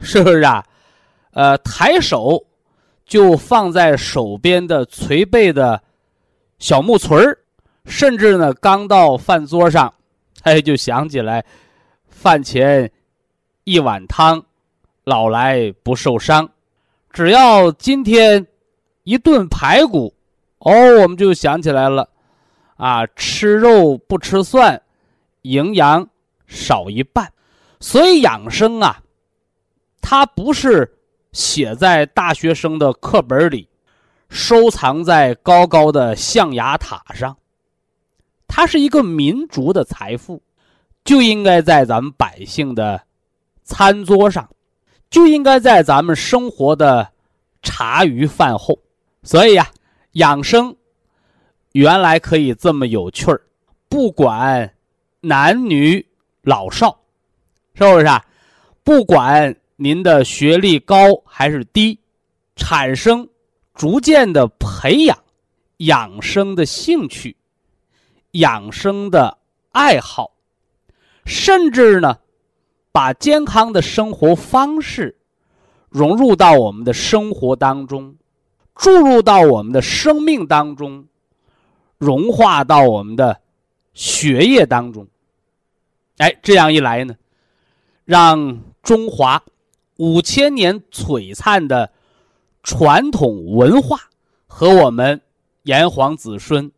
是不是啊？呃，抬手就放在手边的捶背的小木锤儿，甚至呢刚到饭桌上。哎，就想起来，饭前一碗汤，老来不受伤。只要今天一顿排骨，哦，我们就想起来了，啊，吃肉不吃蒜，营养少一半。所以养生啊，它不是写在大学生的课本里，收藏在高高的象牙塔上。它是一个民族的财富，就应该在咱们百姓的餐桌上，就应该在咱们生活的茶余饭后。所以呀，养生原来可以这么有趣儿，不管男女老少，是不是啊？不管您的学历高还是低，产生逐渐的培养养生的兴趣。养生的爱好，甚至呢，把健康的生活方式融入到我们的生活当中，注入到我们的生命当中，融化到我们的血液当中。哎，这样一来呢，让中华五千年璀璨的传统文化和我们炎黄子孙。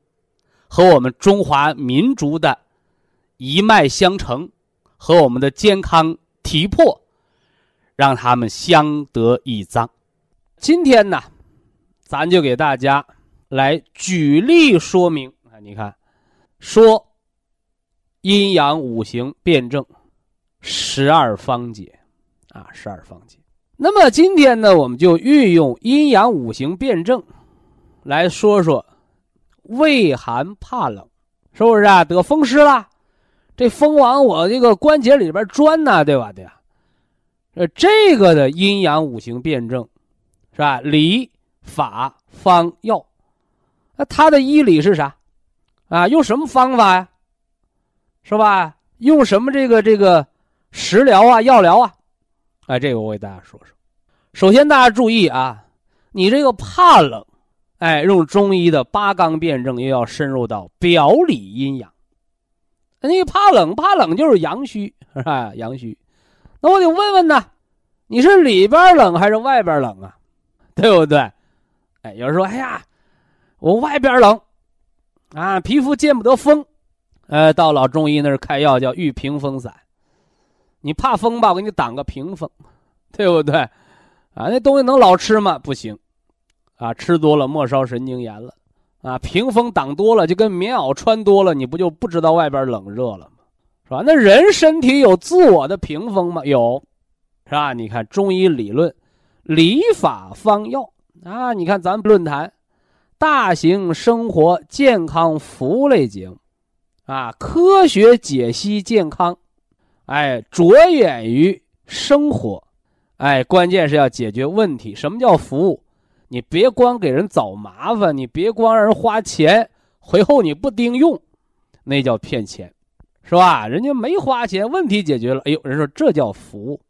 和我们中华民族的一脉相承，和我们的健康体魄，让他们相得益彰。今天呢，咱就给大家来举例说明啊，你看，说阴阳五行辩证十二方解啊，十二方解。那么今天呢，我们就运用阴阳五行辩证来说说。畏寒怕冷，是不是啊？得风湿了，这风往我这个关节里边钻呢，对吧？对呀，呃，这个的阴阳五行辩证，是吧？理、法、方、药，那它的医理是啥？啊，用什么方法呀？是吧？用什么这个这个食疗啊、药疗啊？哎，这个我给大家说说。首先，大家注意啊，你这个怕冷。哎，用中医的八纲辩证，又要深入到表里阴阳。你怕冷，怕冷就是阳虚，是吧？阳虚，那我得问问呢，你是里边冷还是外边冷啊？对不对？哎，有人说，哎呀，我外边冷，啊，皮肤见不得风，呃，到老中医那儿开药叫玉屏风散，你怕风吧，我给你挡个屏风，对不对？啊，那东西能老吃吗？不行。啊，吃多了末梢神经炎了，啊，屏风挡多了就跟棉袄穿多了，你不就不知道外边冷热了吗？是吧？那人身体有自我的屏风吗？有，是吧？你看中医理论，理法方药啊，你看咱们论坛，大型生活健康服务类节目，啊，科学解析健康，哎，着眼于生活，哎，关键是要解决问题。什么叫服务？你别光给人找麻烦，你别光让人花钱，回后你不丁用，那叫骗钱，是吧？人家没花钱，问题解决了，哎呦，人说这叫服务，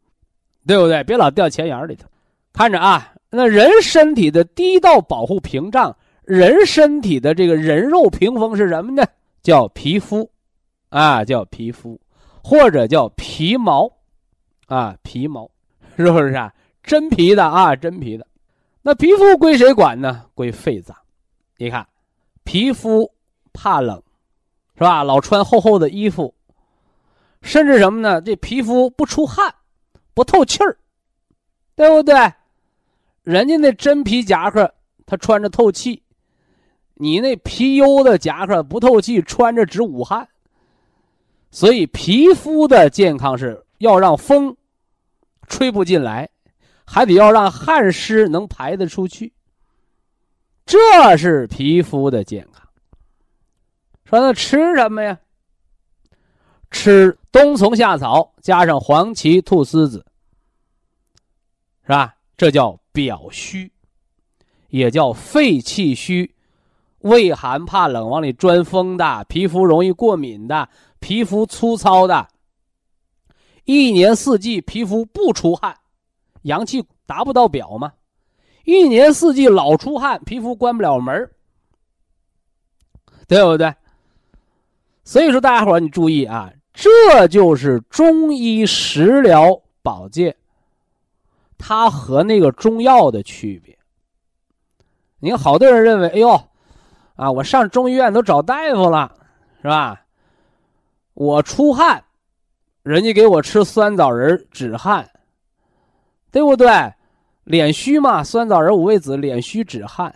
对不对？别老掉钱眼里头。看着啊，那人身体的第一道保护屏障，人身体的这个人肉屏风是什么呢？叫皮肤，啊，叫皮肤，或者叫皮毛，啊，皮毛，是不是啊？真皮的啊，真皮的。那皮肤归谁管呢？归肺脏。你看，皮肤怕冷，是吧？老穿厚厚的衣服，甚至什么呢？这皮肤不出汗，不透气儿，对不对？人家那真皮夹克，他穿着透气；你那皮优的夹克不透气，穿着直捂汗。所以，皮肤的健康是要让风吹不进来。还得要让汗湿能排得出去，这是皮肤的健康。说那吃什么呀？吃冬虫夏草加上黄芪、菟丝子，是吧？这叫表虚，也叫肺气虚、畏寒怕冷、往里钻风的、皮肤容易过敏的、皮肤粗糙的，一年四季皮肤不出汗。阳气达不到表吗？一年四季老出汗，皮肤关不了门对不对？所以说，大家伙你注意啊，这就是中医食疗保健，它和那个中药的区别。你看，好多人认为，哎呦，啊，我上中医院都找大夫了，是吧？我出汗，人家给我吃酸枣仁止汗。对不对？脸虚嘛，酸枣仁、五味子，脸虚止汗，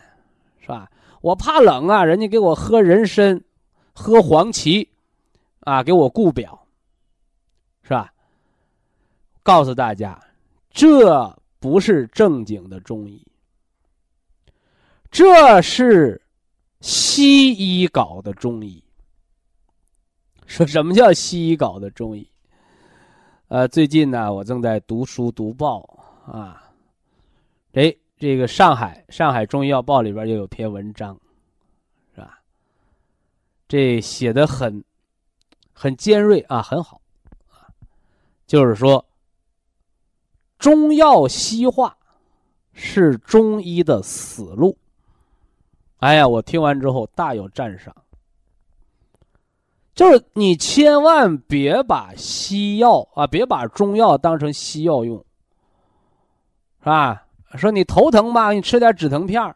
是吧？我怕冷啊，人家给我喝人参，喝黄芪，啊，给我固表，是吧？告诉大家，这不是正经的中医，这是西医搞的中医。说什么叫西医搞的中医？呃，最近呢，我正在读书读报。啊，哎，这个上海《上海中医药报》里边就有篇文章，是吧？这写的很很尖锐啊，很好啊，就是说中药西化是中医的死路。哎呀，我听完之后大有赞赏，就是你千万别把西药啊，别把中药当成西药用。是吧？说你头疼吧，你吃点止疼片儿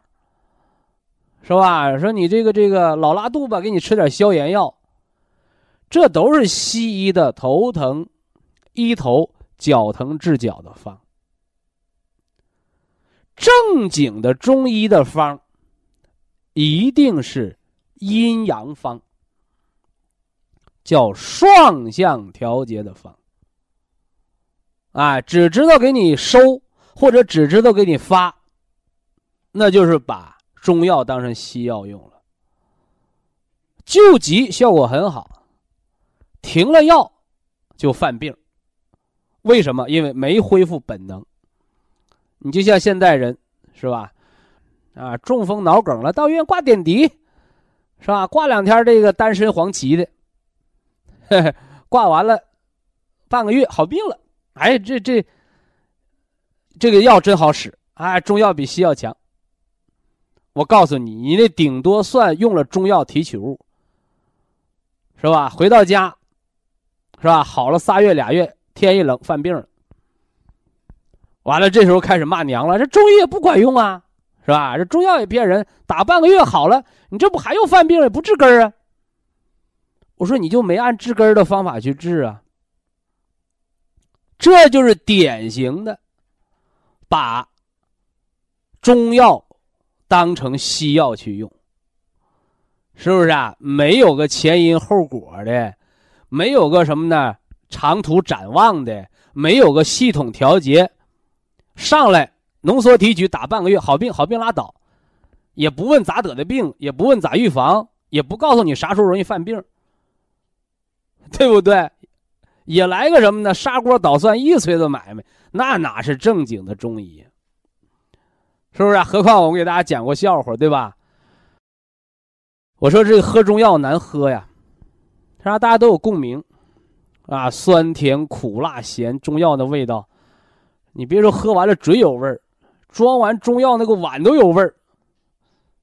是吧？说你这个这个老拉肚吧，给你吃点消炎药。这都是西医的头疼医头，脚疼治脚的方。正经的中医的方，一定是阴阳方，叫双向调节的方。啊，只知道给你收。或者只知道给你发，那就是把中药当成西药用了。救急效果很好，停了药就犯病。为什么？因为没恢复本能。你就像现代人是吧？啊，中风脑梗了，到医院挂点滴，是吧？挂两天这个丹参黄芪的，挂完了半个月好病了。哎，这这。这个药真好使，哎，中药比西药强。我告诉你，你那顶多算用了中药提取物，是吧？回到家，是吧？好了仨月俩月，天一冷犯病了，完了这时候开始骂娘了，这中医也不管用啊，是吧？这中药也骗人，打半个月好了，你这不还又犯病了？不治根啊？我说你就没按治根的方法去治啊？这就是典型的。把中药当成西药去用，是不是啊？没有个前因后果的，没有个什么呢？长途展望的，没有个系统调节，上来浓缩提取打半个月，好病好病拉倒，也不问咋得的病，也不问咋预防，也不告诉你啥时候容易犯病，对不对？也来个什么呢？砂锅捣蒜一锤子买卖，那哪是正经的中医？是不是啊？何况我给大家讲过笑话，对吧？我说这个喝中药难喝呀，是吧？大家都有共鸣，啊，酸甜苦辣咸，中药的味道，你别说喝完了嘴有味儿，装完中药那个碗都有味儿。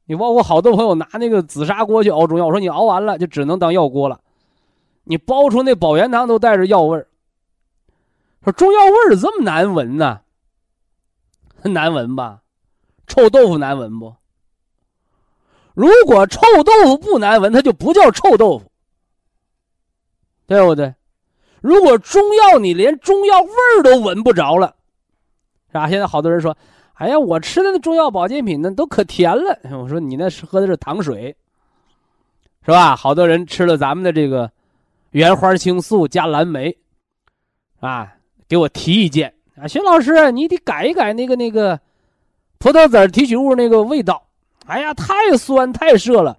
你包括好多朋友拿那个紫砂锅去熬中药，我说你熬完了就只能当药锅了，你包出那保元汤都带着药味儿。说中药味儿这么难闻呢？难闻吧？臭豆腐难闻不？如果臭豆腐不难闻，它就不叫臭豆腐，对不对？如果中药你连中药味儿都闻不着了，是吧？现在好多人说。哎呀，我吃的那中药保健品呢，都可甜了。我说你那是喝的是糖水，是吧？好多人吃了咱们的这个原花青素加蓝莓，啊，给我提意见啊，徐老师，你得改一改那个那个葡萄籽提取物那个味道。哎呀，太酸太涩了，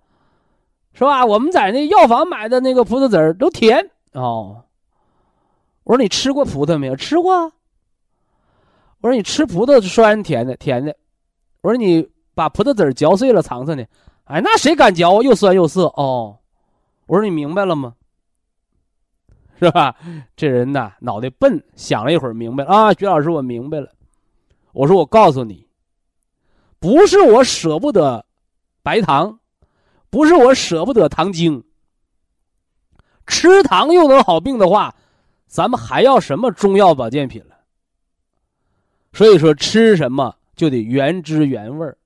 是吧？我们在那药房买的那个葡萄籽都甜哦。我说你吃过葡萄没有？吃过。我说你吃葡萄酸甜的甜的，我说你把葡萄籽嚼碎了尝尝呢，哎，那谁敢嚼？又酸又涩哦。我说你明白了吗？是吧？这人呐，脑袋笨，想了一会儿明白了啊。徐老师，我明白了。我说我告诉你，不是我舍不得白糖，不是我舍不得糖精。吃糖又能好病的话，咱们还要什么中药保健品了？所以说，吃什么就得原汁原味儿，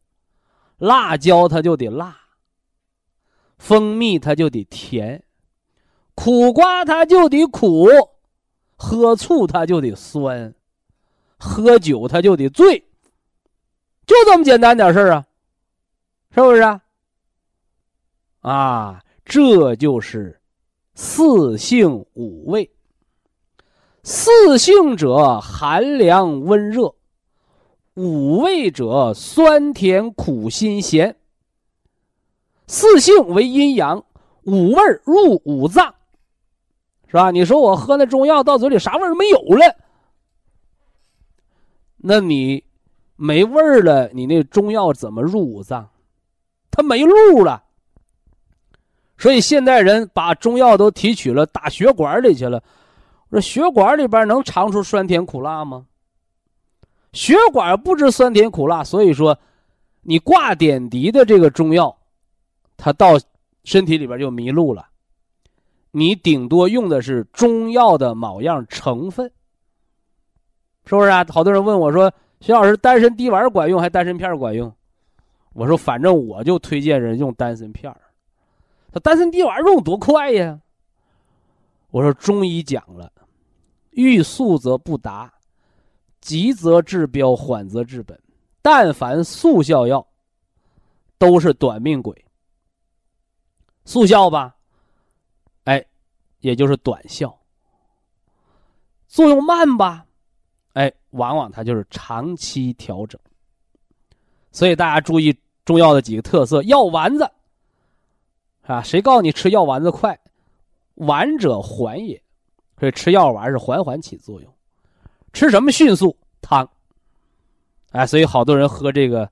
辣椒它就得辣，蜂蜜它就得甜，苦瓜它就得苦，喝醋它就得酸，喝酒它就得醉，就这么简单点事儿啊，是不是啊？啊，这就是四性五味。四性者寒凉温热，五味者酸甜苦辛咸。四性为阴阳，五味入五脏，是吧？你说我喝那中药到嘴里啥味儿没有了，那你没味儿了，你那中药怎么入五脏？它没路了。所以现代人把中药都提取了，打血管里去了。我说血管里边能尝出酸甜苦辣吗？血管不知酸甜苦辣，所以说，你挂点滴的这个中药，它到身体里边就迷路了。你顶多用的是中药的某样成分，是不是啊？好多人问我说：“徐老师，丹参滴丸管用还丹参片管用？”我说：“反正我就推荐人用丹参片他丹参滴丸用多快呀？我说中医讲了。欲速则不达，急则治标，缓则治本。但凡速效药，都是短命鬼。速效吧，也就是短效。作用慢吧，哎，往往它就是长期调整。所以大家注意中药的几个特色：药丸子，啊，谁告诉你吃药丸子快？丸者缓也。所以吃药丸是缓缓起作用，吃什么迅速汤？哎，所以好多人喝这个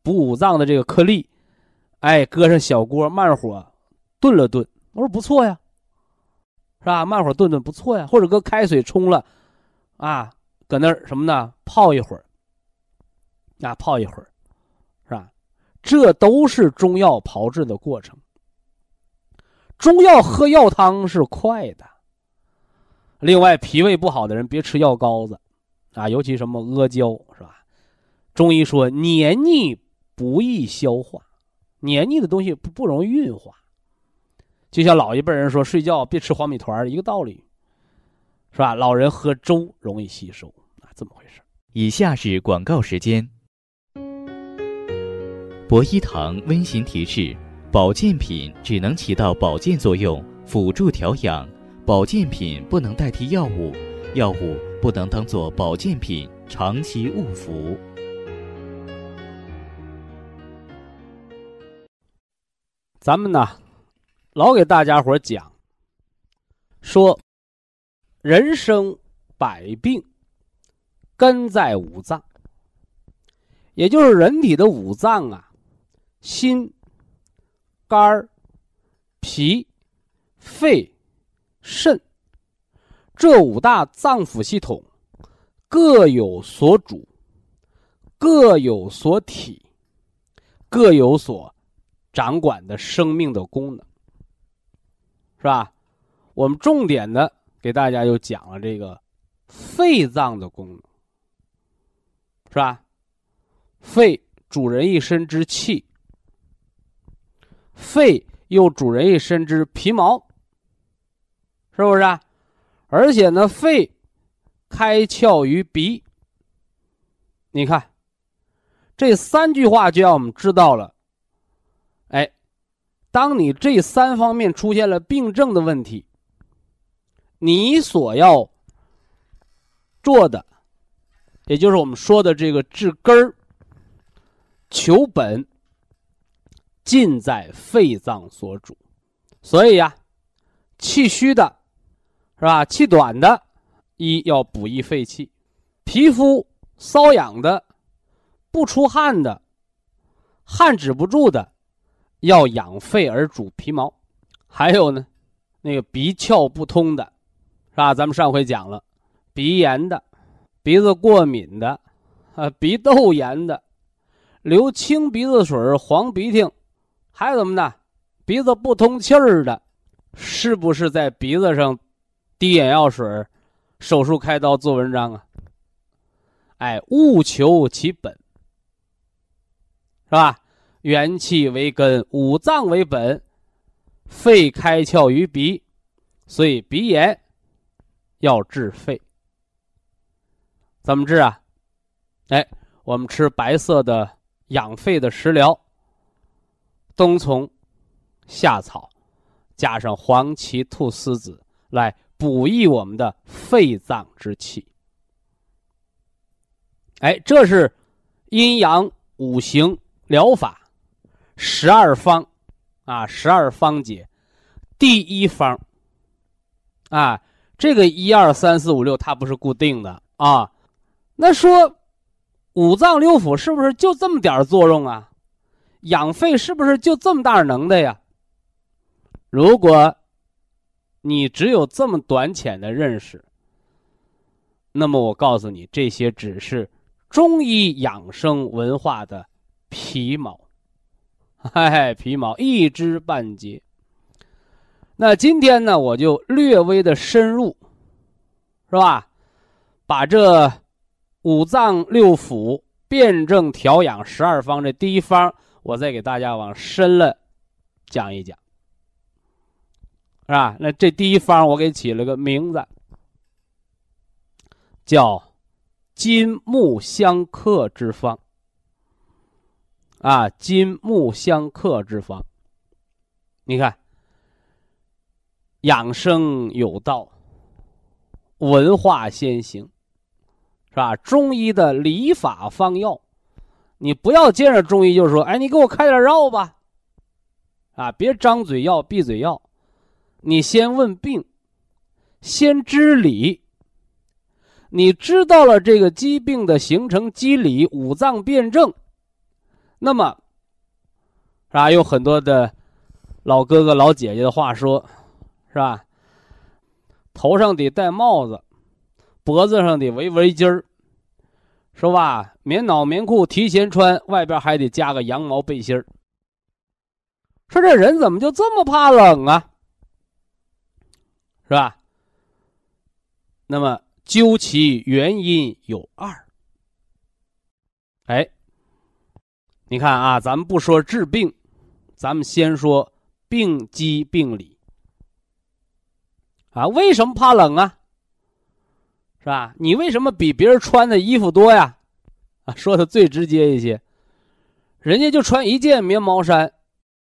补五脏的这个颗粒，哎，搁上小锅慢火炖了炖，我说不错呀，是吧？慢火炖炖不错呀，或者搁开水冲了，啊，搁那儿什么呢？泡一会儿，啊，泡一会儿，是吧？这都是中药炮制的过程。中药喝药汤是快的。另外，脾胃不好的人别吃药膏子，啊，尤其什么阿胶，是吧？中医说黏腻不易消化，黏腻的东西不不容易运化。就像老一辈人说睡觉别吃黄米团一个道理，是吧？老人喝粥容易吸收啊，这么回事。以下是广告时间。博一堂温馨提示：保健品只能起到保健作用，辅助调养。保健品不能代替药物，药物不能当做保健品长期误服。咱们呢，老给大家伙讲，说人生百病根在五脏，也就是人体的五脏啊，心、肝、脾、肺、肾这五大脏腑系统各有所主，各有所体，各有所掌管的生命的功能，是吧？我们重点的给大家又讲了这个肺脏的功能，是吧？肺主人一身之气，肺又主人一身之皮毛，是不是啊？而且呢，肺开窍于鼻。你看，这三句话就让我们知道了，当你这三方面出现了病症的问题。你所要做的，也就是我们说的这个治根儿、求本，尽在肺脏所主。所以呀，气虚的，是吧？气短的，一要补益肺气；皮肤瘙痒的、不出汗的、汗止不住的，要养肺而主皮毛。还有呢，那个鼻窍不通的。是吧？咱们上回讲了，鼻炎的、鼻子过敏的、啊鼻窦炎的、流清鼻子水、黄鼻涕，还有什么呢？鼻子不通气儿的，是不是在鼻子上滴眼药水、手术开刀做文章啊？哎，务求其本，是吧？元气为根，五脏为本，肺开窍于鼻，所以鼻炎。要治肺，怎么治啊？哎，我们吃白色的养肺的食疗，冬虫夏草，加上黄芪、菟丝子来补益我们的肺脏之气。哎，这是阴阳五行疗法十二方啊，十二方解第一方啊。这个一二三四五六，它不是固定的啊。那说五脏六腑是不是就这么点作用啊？养肺是不是就这么大能耐呀？如果你只有这么短浅的认识，那么我告诉你，这些只是中医养生文化的皮毛，嗨，皮毛一知半解。那今天呢，我就略微的深入，是吧？把这五脏六腑辩证调养十二方这第一方，我再给大家往深了讲一讲，是吧？那这第一方我给起了个名字，叫金木相克之方。啊，金木相克之方，你看。养生有道，文化先行，是吧？中医的理法方药，你不要见着中医就说：“哎，你给我开点药吧。”啊，别张嘴要闭嘴要，你先问病，先知理。你知道了这个疾病的形成机理、五脏辩证，那么，是吧？有很多的老哥哥、老姐姐的话说。是吧？头上得戴帽子，脖子上得围围巾儿，是吧？棉袄棉裤提前穿，外边还得加个羊毛背心儿。说这人怎么就这么怕冷啊？是吧？那么究其原因有二。哎，你看啊，咱们不说治病，咱们先说病机病理。啊，为什么怕冷啊？是吧？你为什么比别人穿的衣服多呀？啊，说的最直接一些，人家就穿一件棉毛衫，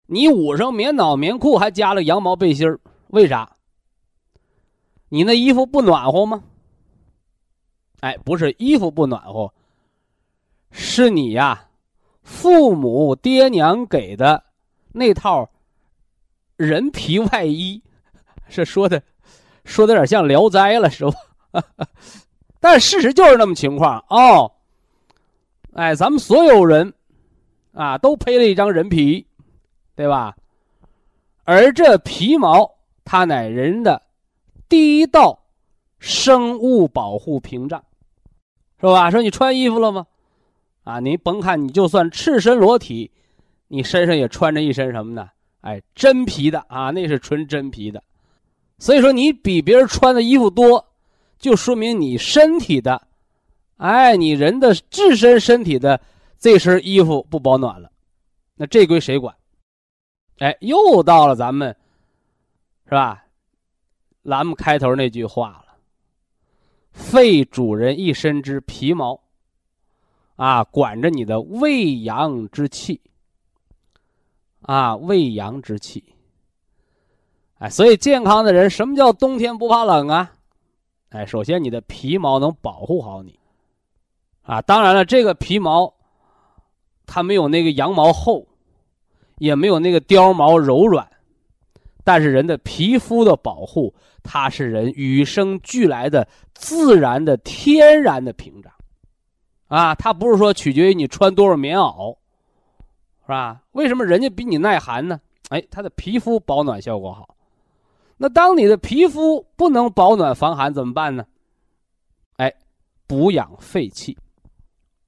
你捂上棉袄棉裤，还加了羊毛背心为啥？你那衣服不暖和吗？哎，不是衣服不暖和，是你呀，父母爹娘给的那套人皮外衣，是说的。说的有点像《聊斋》了，是吧？但事实就是那么情况哦。哎，咱们所有人啊，都披了一张人皮，对吧？而这皮毛，它乃人的第一道生物保护屏障，是吧？说你穿衣服了吗？啊，你甭看你就算赤身裸体，你身上也穿着一身什么呢？哎，真皮的啊，那是纯真皮的。所以说，你比别人穿的衣服多，就说明你身体的，哎，你人的自身身体的这身衣服不保暖了，那这归谁管？哎，又到了咱们，是吧？栏目开头那句话了：“肺主人一身之皮毛。”啊，管着你的胃阳之气，啊，胃阳之气。哎，所以健康的人，什么叫冬天不怕冷啊？哎，首先你的皮毛能保护好你，啊，当然了，这个皮毛，它没有那个羊毛厚，也没有那个貂毛柔软，但是人的皮肤的保护，它是人与生俱来的、自然的、天然的屏障。啊，它不是说取决于你穿多少棉袄，是吧？为什么人家比你耐寒呢？哎，他的皮肤保暖效果好。那当你的皮肤不能保暖防寒怎么办呢？哎，补养肺气，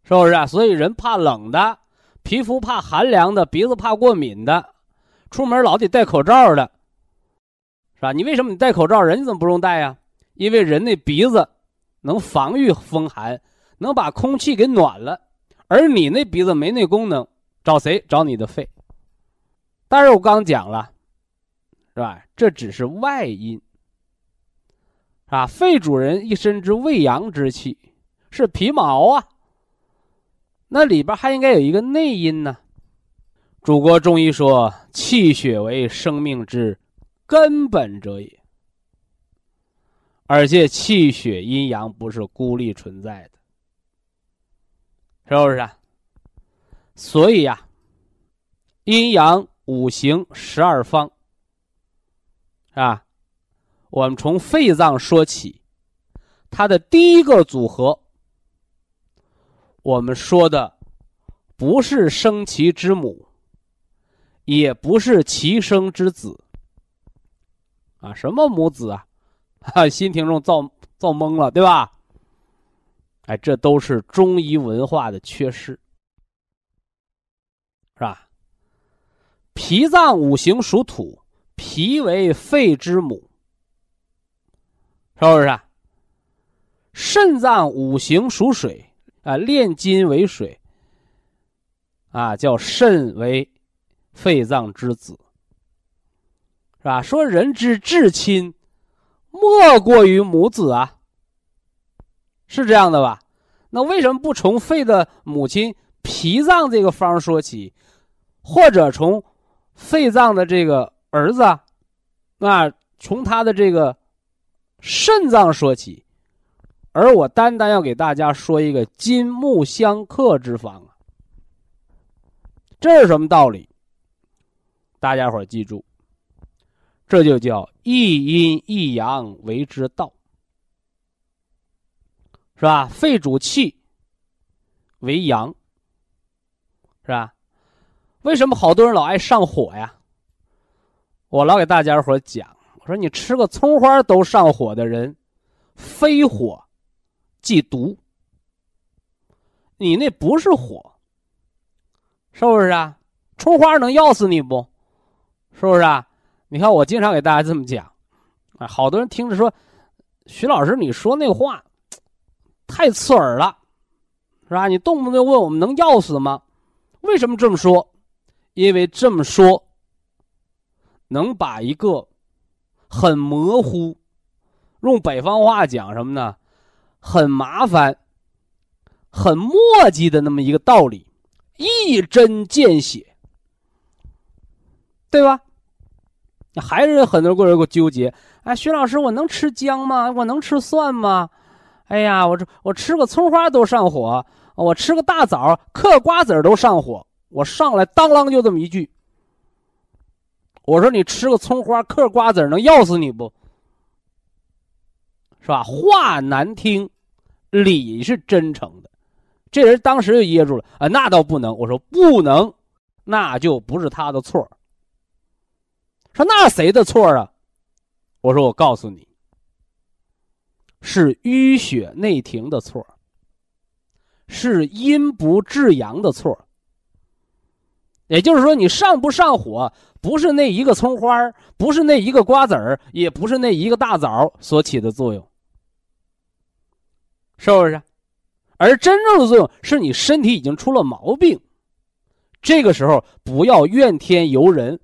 是不是啊？所以人怕冷的，皮肤怕寒凉的，鼻子怕过敏的，出门老得戴口罩的，是吧？你为什么你戴口罩，人家怎么不用戴呀？因为人那鼻子能防御风寒。能把空气给暖了，而你那鼻子没那功能，找谁？找你的肺。但是我刚讲了，是吧？这只是外因，啊，肺主人一身之胃阳之气是皮毛啊，那里边还应该有一个内因呢。祖国中医说，气血为生命之根本者也，而且气血阴阳不是孤立存在的。是不是啊？所以呀，阴阳五行十二方，啊，我们从肺脏说起，它的第一个组合，我们说的不是生其之母，也不是其生之子，啊，什么母子啊？哈，新听众造造懵了，对吧？哎，这都是中医文化的缺失，是吧？脾脏五行属土，脾为肺之母，是不是？肾脏五行属水，啊，炼金为水，啊，叫肾为肺脏之子，是吧？说人之至亲，莫过于母子啊。是这样的吧？那为什么不从肺的母亲脾脏这个方说起，或者从肺脏的这个儿子，那从他的这个肾脏说起，而我单单要给大家说一个金木相克之方啊？这是什么道理？大家伙记住，这就叫一阴一阳为之道。是吧？肺主气，为阳，是吧？为什么好多人老爱上火呀？我老给大家伙讲，我说你吃个葱花都上火的人，非火即毒。你那不是火，是不是啊？葱花能要死你不？是不是啊？你看我经常给大家这么讲，啊，好多人听着说，徐老师你说那话。太刺耳了，是吧？你动不动问我们能要死吗？为什么这么说？因为这么说，能把一个很模糊，用北方话讲什么呢？很麻烦、很墨迹的那么一个道理，一针见血，对吧？还是很多人给我纠结。哎，徐老师，我能吃姜吗？我能吃蒜吗？哎呀，我这我吃个葱花都上火，我吃个大枣嗑瓜子都上火。我上来当啷就这么一句，我说你吃个葱花嗑瓜子能要死你不？是吧？话难听，理是真诚的。这人当时就噎住了啊，那倒不能。我说不能，那就不是他的错说那谁的错啊？我说我告诉你，是淤血内停的错是阴不至阳的错也就是说，你上不上火，不是那一个葱花不是那一个瓜子儿，也不是那一个大枣所起的作用，是不是？而真正的作用是你身体已经出了毛病，这个时候不要怨天尤人，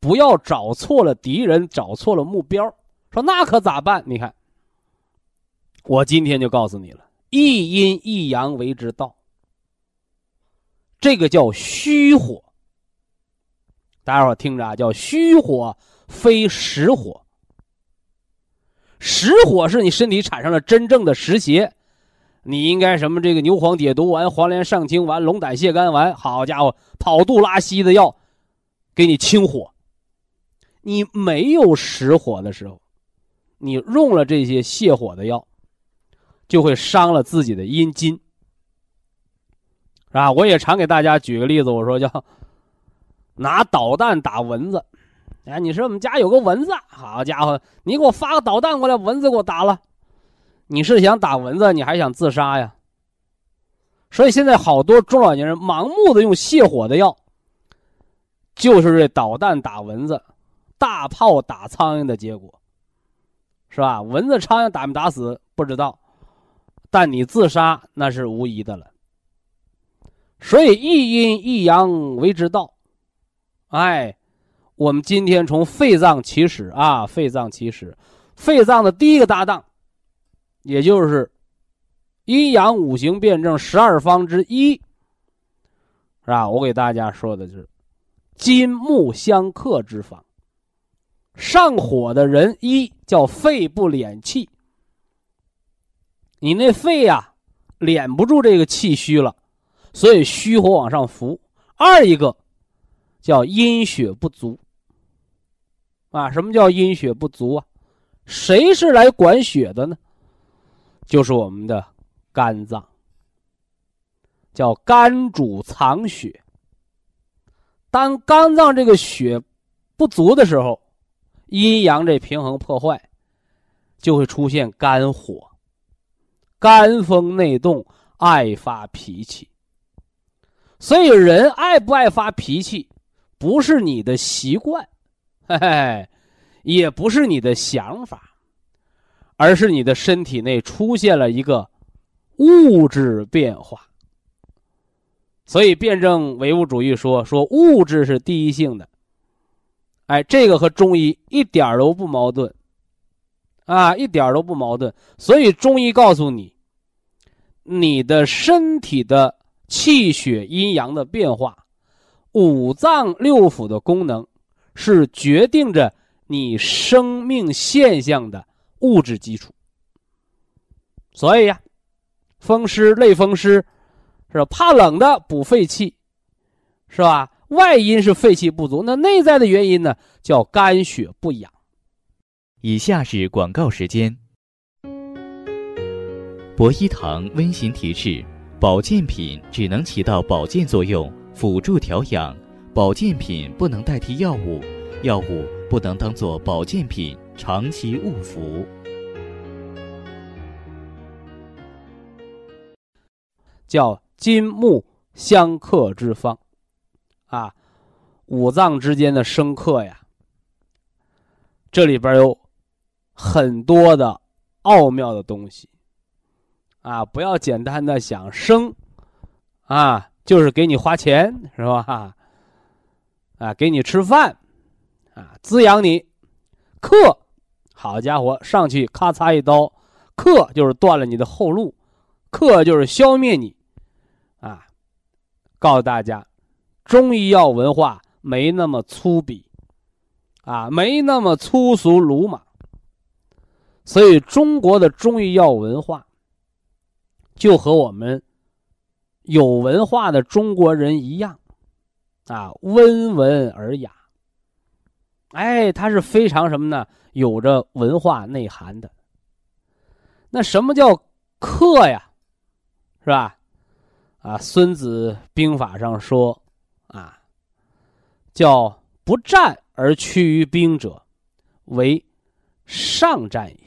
不要找错了敌人，找错了目标。说那可咋办？你看，我今天就告诉你了：一阴一阳为之道。这个叫虚火。大家伙听着啊，叫虚火，非实火。实火是你身体产生了真正的实邪，你应该什么这个牛黄解毒丸、黄连上清丸、龙胆泻肝丸，好家伙，跑肚拉稀的药，给你清火。你没有实火的时候，你用了这些泻火的药，就会伤了自己的阴筋，是吧？我也常给大家举个例子，我说叫。拿导弹打蚊子，哎，你说我们家有个蚊子，好家伙，你给我发个导弹过来，蚊子给我打了，你是想打蚊子，你还想自杀呀？所以现在好多中老年人盲目的用泻火的药，就是这导弹打蚊子，大炮打苍蝇的结果，是吧？蚊子、苍蝇打没打死不知道，但你自杀那是无疑的了。所以一阴一阳为之道。哎，我们今天从肺脏起始啊，肺脏起始，肺脏的第一个搭档，也就是阴阳五行辩证十二方之一，是吧？我给大家说的是金木相克之方。上火的人，一叫肺不敛气，你那肺呀敛不住这个气虚了，所以虚火往上浮。二一个。叫阴血不足，啊，什么叫阴血不足啊？谁是来管血的呢？就是我们的肝脏，叫肝主藏血。当肝脏这个血不足的时候，阴阳这平衡破坏，就会出现肝火，肝风内动，爱发脾气。所以人爱不爱发脾气？不是你的习惯，嘿嘿，也不是你的想法，而是你的身体内出现了一个物质变化。所以辩证唯物主义说说物质是第一性的，哎，这个和中医一点都不矛盾，啊，一点都不矛盾。所以中医告诉你，你的身体的气血阴阳的变化。五脏六腑的功能，是决定着你生命现象的物质基础。所以呀，风湿、类风湿，是？怕冷的补肺气，是吧？外因是肺气不足，那内在的原因呢？叫肝血不养。以下是广告时间。博一堂温馨提示：保健品只能起到保健作用。辅助调养，保健品不能代替药物，药物不能当做保健品长期误服。叫金木相克之方，啊，五脏之间的生克呀，这里边有很多的奥妙的东西，啊，不要简单的想生，啊。就是给你花钱是吧？啊，给你吃饭，啊，滋养你。克，好家伙，上去咔嚓一刀，克就是断了你的后路，克就是消灭你。啊，告诉大家，中医药文化没那么粗鄙，啊，没那么粗俗鲁莽。所以中国的中医药文化，就和我们。有文化的中国人一样，啊，温文尔雅。哎，他是非常什么呢？有着文化内涵的。那什么叫克呀？是吧？啊，《孙子兵法》上说，啊，叫不战而屈于兵者，为上战也。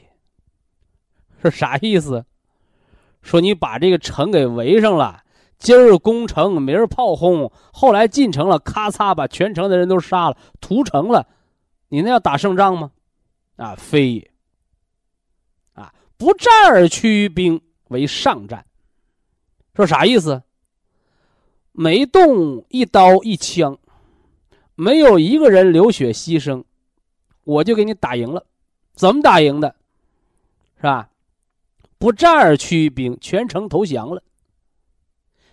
是啥意思？说你把这个城给围上了，今儿攻城，明儿炮轰，后来进城了，咔嚓把全城的人都杀了，屠城了，你那要打胜仗吗？啊，非也。啊，不战而屈于兵，为上战。说啥意思？没动一刀一枪，没有一个人流血牺牲，我就给你打赢了。怎么打赢的？是吧？不战而屈兵，全城投降了。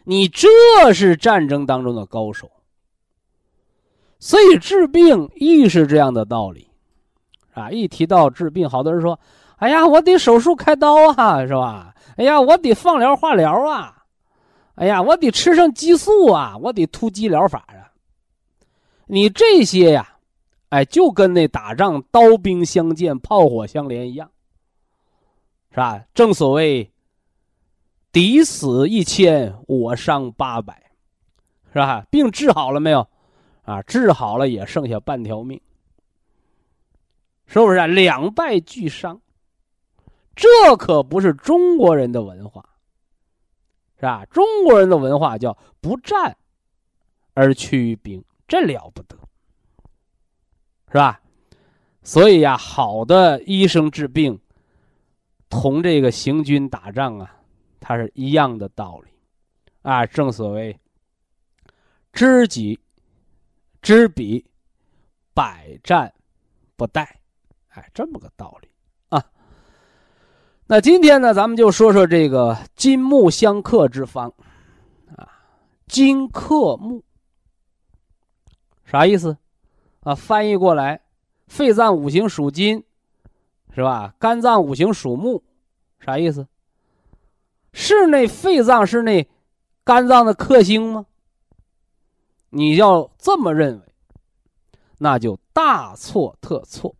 你这是战争当中的高手。所以治病亦是这样的道理，啊！一提到治病，好多人说：“哎呀，我得手术开刀啊，是吧？哎呀，我得放疗化疗啊。”哎呀，我得吃上激素啊！我得突击疗法啊！你这些呀，哎，就跟那打仗刀兵相见、炮火相连一样，是吧？正所谓“敌死一千，我伤八百”，是吧？病治好了没有？啊，治好了也剩下半条命，是不是？两败俱伤，这可不是中国人的文化。是吧？中国人的文化叫不战而屈于兵，这了不得，是吧？所以呀，好的医生治病，同这个行军打仗啊，它是一样的道理，啊，正所谓知己知彼，百战不殆，哎，这么个道理啊。那今天呢，咱们就说说这个金木相克之方，啊，金克木，啥意思？啊，翻译过来，肺脏五行属金，是吧？肝脏五行属木，啥意思？是那肺脏是那肝脏的克星吗？你要这么认为，那就大错特错。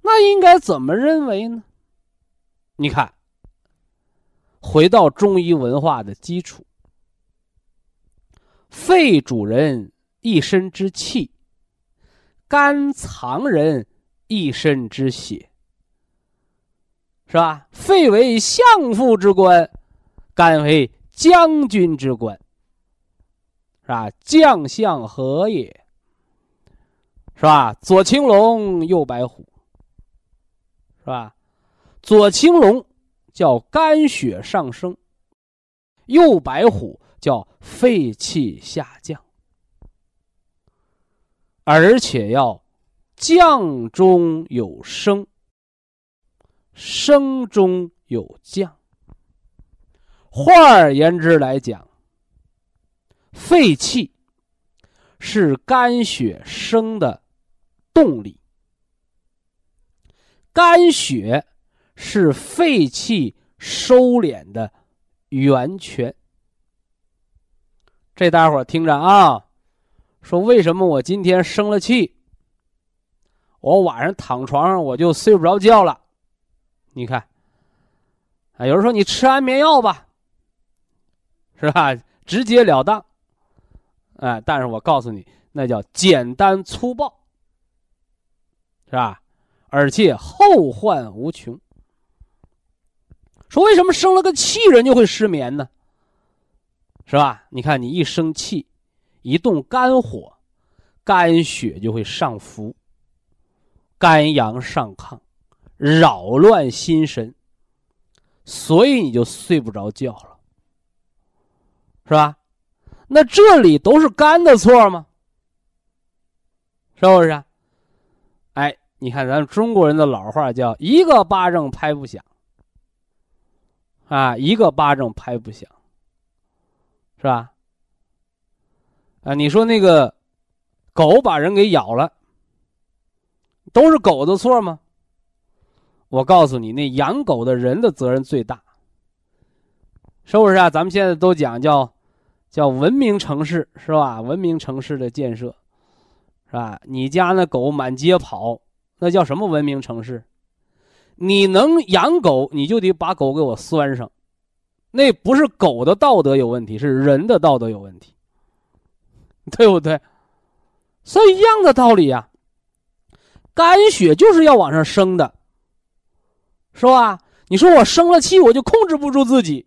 那应该怎么认为呢？你看，回到中医文化的基础，肺主人一身之气，肝藏人一身之血，是吧？肺为相父之官，肝为将军之官，是吧？将相和也，是吧？左青龙，右白虎。是吧？左青龙叫肝血上升，右白虎叫肺气下降，而且要降中有升，升中有降。换而言之来讲，肺气是肝血升的动力。肝血是肺气收敛的源泉。这大伙听着啊，说为什么我今天生了气，我晚上躺床上我就睡不着觉了？你看，啊，有人说你吃安眠药吧，是吧？直截了当，哎，但是我告诉你，那叫简单粗暴，是吧？而且后患无穷。说为什么生了个气人就会失眠呢？是吧？你看你一生气，一动肝火，肝血就会上浮，肝阳上亢，扰乱心神，所以你就睡不着觉了，是吧？那这里都是肝的错吗？是不是？哎。你看，咱中国人的老话叫“一个巴掌拍不响”，啊，一个巴掌拍不响，是吧？啊，你说那个狗把人给咬了，都是狗的错吗？我告诉你，那养狗的人的责任最大，是不是啊？咱们现在都讲叫叫文明城市，是吧？文明城市的建设，是吧？你家那狗满街跑。那叫什么文明城市？你能养狗，你就得把狗给我拴上。那不是狗的道德有问题，是人的道德有问题，对不对？所以一样的道理呀。肝血就是要往上升的，是吧？你说我生了气，我就控制不住自己，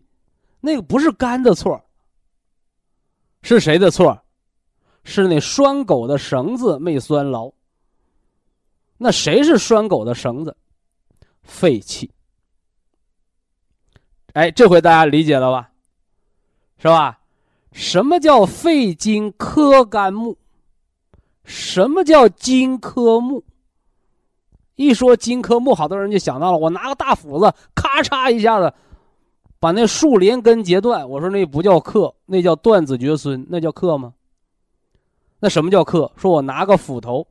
那个不是肝的错，是谁的错？是那拴狗的绳子没拴牢。那谁是拴狗的绳子？肺气。哎，这回大家理解了吧？是吧？什么叫肺金克肝木？什么叫金克木？一说金克木，好多人就想到了，我拿个大斧子，咔嚓一下子，把那树连根截断。我说那不叫克，那叫断子绝孙，那叫克吗？那什么叫克？说我拿个斧头，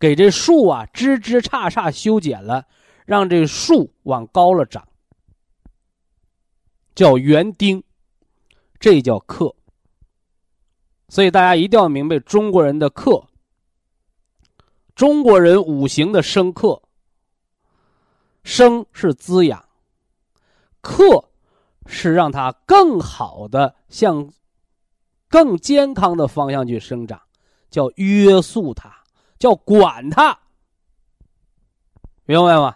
给这树啊枝枝杈杈修剪了，让这树往高了长，叫园丁，这叫克。所以大家一定要明白中国人的克。中国人五行的生克，生是滋养，克是让它更好的向更健康的方向去生长，叫约束它，叫管它，明白吗？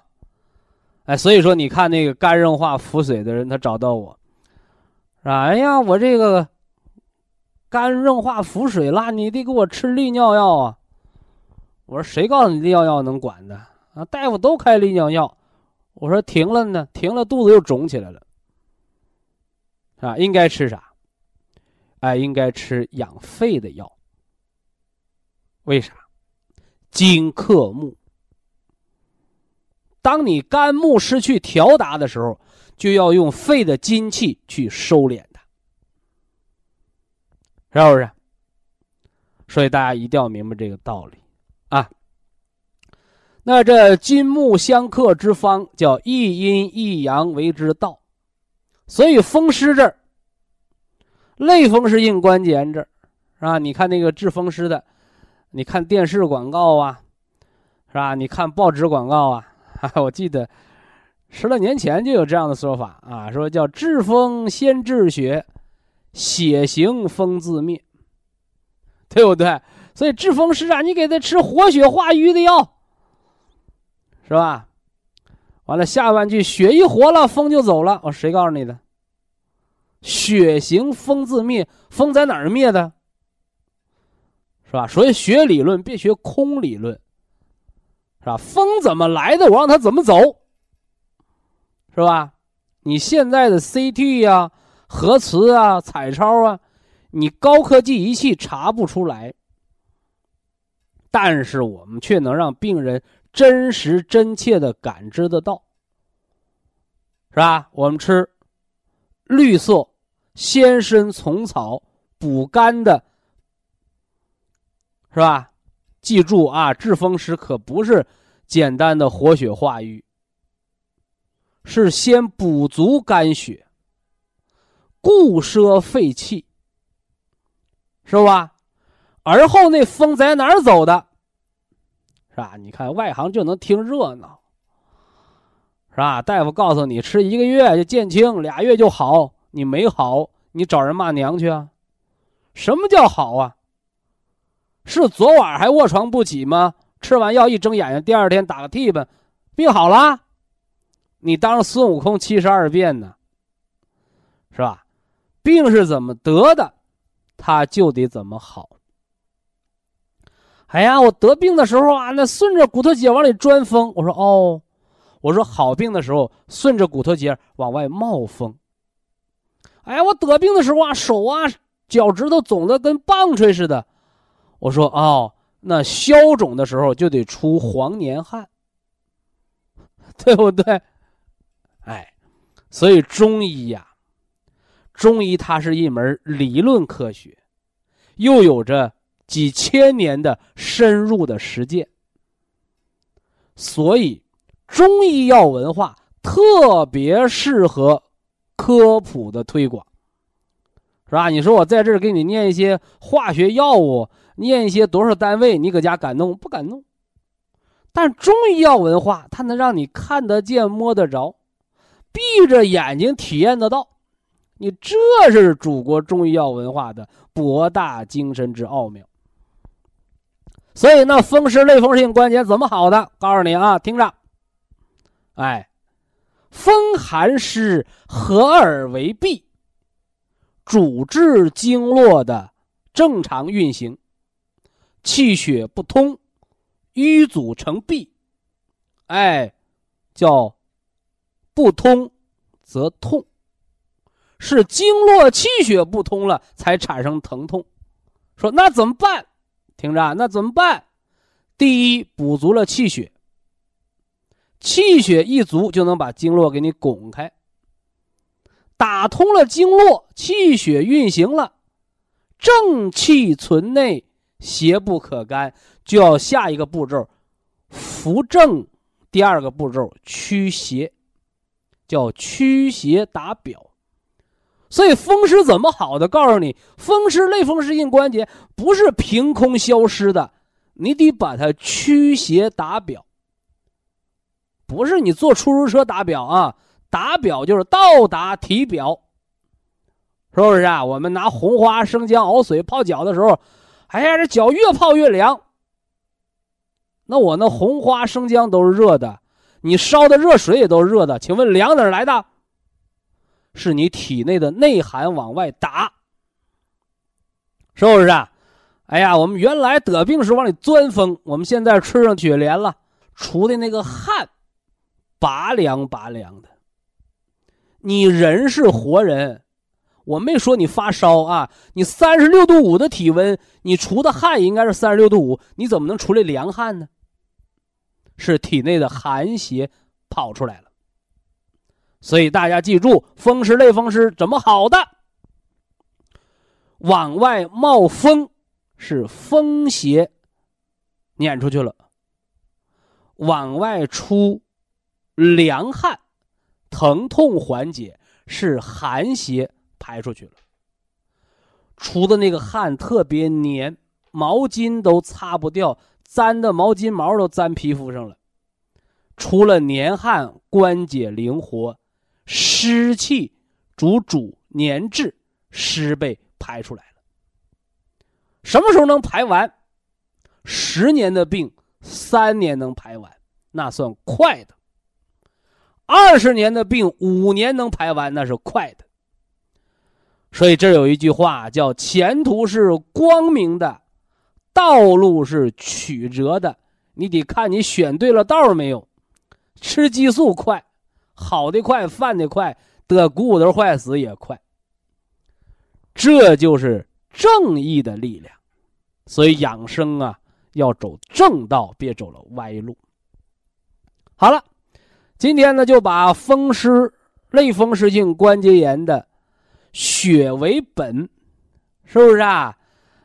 哎，所以说你看那个肝硬化腹水的人，他找到我，是？哎呀，我这个肝硬化腹水了，你得给我吃利尿药啊。我说谁告诉你利尿药能管的啊？大夫都开利尿药。我说停了呢，停了肚子又肿起来了，啊，应该吃啥？哎，应该吃养肺的药。为啥？金克木。当你肝木失去调达的时候，就要用肺的金气去收敛它，是不是？所以大家一定要明白这个道理。那这金木相克之方叫一阴一阳为之道，所以风湿这儿，类风湿性关节这儿，是吧？你看那个治风湿的，你看电视广告啊，是吧？你看报纸广告啊，我记得十来年前就有这样的说法啊，说叫治风先治血，血行风自灭，对不对？所以治风湿啊，你给他吃活血化瘀的药，是吧？完了下半句血一活了，风就走了。哦，谁告诉你的？血行风自灭，风在哪儿灭的？是吧？所以学理论别学空理论，是吧？风怎么来的，我让它怎么走，是吧？你现在的 CT 呀、核磁啊、彩超啊，你高科技仪器查不出来。但是我们却能让病人真实真切的感知得到，是吧？我们吃绿色鲜参虫草补肝的，是吧？记住啊，治风湿可不是简单的活血化瘀，是先补足肝血，固摄肺气，是吧？而后那风在哪儿走的，吧？你看外行就能听热闹，是吧？大夫告诉你吃一个月就见轻，俩月就好，你没好，你找人骂娘去啊？什么叫好啊？是昨晚还卧床不起吗？吃完药一睁眼睛，第二天打个嚏吧，病好了？你当孙悟空七十二变呢？是吧？病是怎么得的，他就得怎么好。哎呀，我得病的时候啊，那顺着骨头节往里钻风。我说哦，我说好病的时候顺着骨头节往外冒风。哎，我得病的时候啊，手啊脚趾头肿的跟棒槌似的。我说哦，那消肿的时候就得出黄年汗，对不对？哎，所以中医呀，中医它是一门理论科学，又有着。几千年的深入的实践，所以中医药文化特别适合科普的推广，是吧？你说我在这儿给你念一些化学药物，念一些多少单位，你搁家敢弄不敢弄？但中医药文化它能让你看得见、摸得着，闭着眼睛体验得到。你这是祖国中医药文化的博大精深之奥妙。所以，那风湿类风湿性关节怎么好的？告诉你啊，听着，哎，风寒湿合而为痹，主治经络的正常运行，气血不通，瘀阻成痹，哎，叫不通则痛，是经络气血不通了才产生疼痛。说那怎么办？听着，那怎么办？第一，补足了气血。气血一足，就能把经络给你拱开，打通了经络，气血运行了，正气存内，邪不可干，就要下一个步骤，扶正。第二个步骤，驱邪，叫驱邪打表。所以风湿怎么好的？告诉你，风湿类风湿性关节不是凭空消失的，你得把它驱邪打表。不是你坐出租车打表啊，打表就是到达体表，是不是啊？我们拿红花生姜熬水泡脚的时候，哎呀，这脚越泡越凉。那我那红花生姜都是热的，你烧的热水也都是热的，请问凉哪来的？是你体内的内寒往外打，是不是啊？哎呀，我们原来得病时往里钻风，我们现在吃上雪莲了，出的那个汗，拔凉拔凉的。你人是活人，我没说你发烧啊，你三十六度五的体温，你出的汗应该是三十六度五，你怎么能出来凉汗呢？是体内的寒邪跑出来了。所以大家记住，风湿类风湿怎么好的？往外冒风，是风邪撵出去了；往外出凉汗，疼痛缓解，是寒邪排出去了。出的那个汗特别黏，毛巾都擦不掉，粘的毛巾毛都粘皮肤上了。出了黏汗，关节灵活。湿气主主粘滞，湿被排出来了。什么时候能排完？十年的病，三年能排完，那算快的；二十年的病，五年能排完，那是快的。所以这有一句话叫“前途是光明的，道路是曲折的”，你得看你选对了道没有。吃激素快。好的快，犯的快，得骨头坏死也快。这就是正义的力量，所以养生啊，要走正道，别走了歪路。好了，今天呢就把风湿类风湿性关节炎的血为本，是不是啊？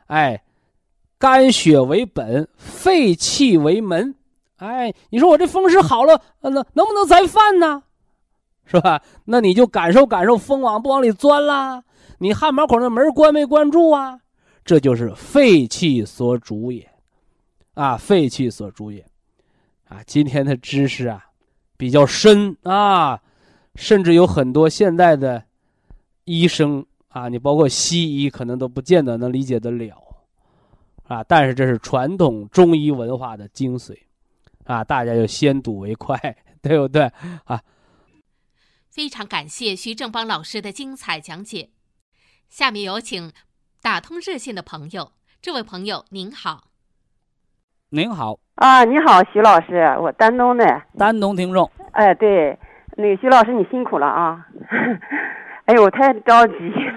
哎，肝血为本，肺气为门。哎，你说我这风湿好了，那能不能再犯呢？是吧？那你就感受感受风往不往里钻啦？你汗毛孔的门关没关住啊？这就是肺气所主也，啊，肺气所主也，啊，今天的知识啊比较深啊，甚至有很多现在的医生啊，你包括西医可能都不见得能理解得了，啊，但是这是传统中医文化的精髓，啊，大家就先睹为快，对不对啊？非常感谢徐正邦老师的精彩讲解。下面有请打通热线的朋友，这位朋友您好。您好啊，你好，徐老师，我丹东的。丹东听众。哎，对，那个徐老师你辛苦了啊！哎呦，我太着急。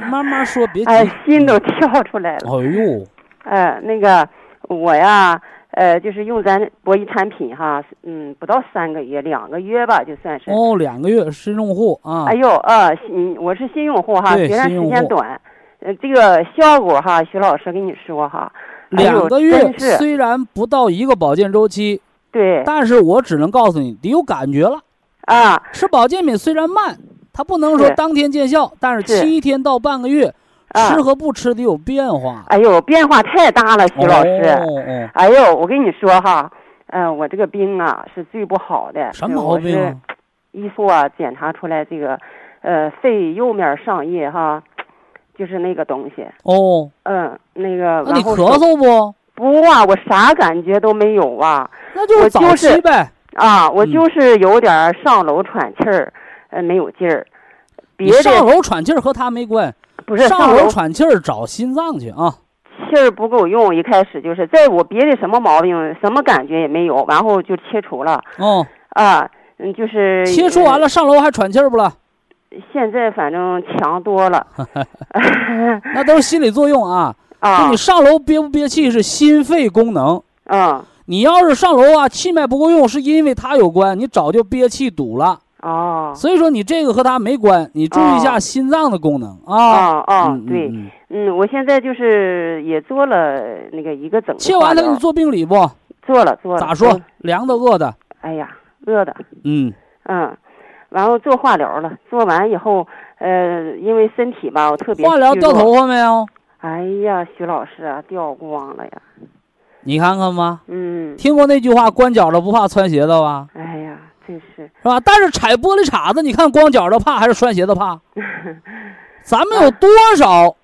慢慢说，别急。哎，心都跳出来了。哎呦。哎，那个我呀。呃，就是用咱博弈产品哈，嗯，不到三个月，两个月吧，就算是。哦，两个月新用户啊。哎呦，啊，新我是新用户哈，虽然时间短，呃，这个效果哈，徐老师跟你说哈，两个月虽然不到一个保健周期，对，但是我只能告诉你，得有感觉了。啊，吃保健品虽然慢，它不能说当天见效，但是七天到半个月。吃和不吃得有变化。哎呦，变化太大了，徐老师。哎呦，我跟你说哈，呃，我这个病啊是最不好的。什么毛病啊？医说啊，检查出来这个，呃，肺右面上叶哈，就是那个东西。哦。嗯，那个。那你咳嗽不？不啊，我啥感觉都没有啊。那就是早期呗。啊，我就是有点上楼喘气儿，呃，没有劲儿。别的上楼喘气儿和他没关。不是上楼喘气儿找心脏去啊。气儿不够用，一开始就是在我别的什么毛病，什么感觉也没有，然后就切除了。哦。啊，嗯，就是切除完了上楼还喘气儿不了？现在反正强多了。那都是心理作用啊。啊。你上楼憋不憋气是心肺功能。嗯。你要是上楼啊，气脉不够用，是因为它有关，你早就憋气堵了。哦。所以说你这个和他没关，你注意一下心脏的功能啊。哦哦，对，嗯，我现在就是也做了那个一个整。切完了给你做病理不？做了做了。咋说？凉的饿的？哎呀，饿的。嗯。嗯，然后做化疗了，做完以后，呃，因为身体吧，我特别。化疗掉头发没有？哎呀，徐老师啊，掉光了呀。你看看吧，嗯，听过那句话“光脚的不怕穿鞋的”吧？哎呀，真是是吧？但是踩玻璃碴子，你看光脚的怕还是穿鞋的怕？咱们有多少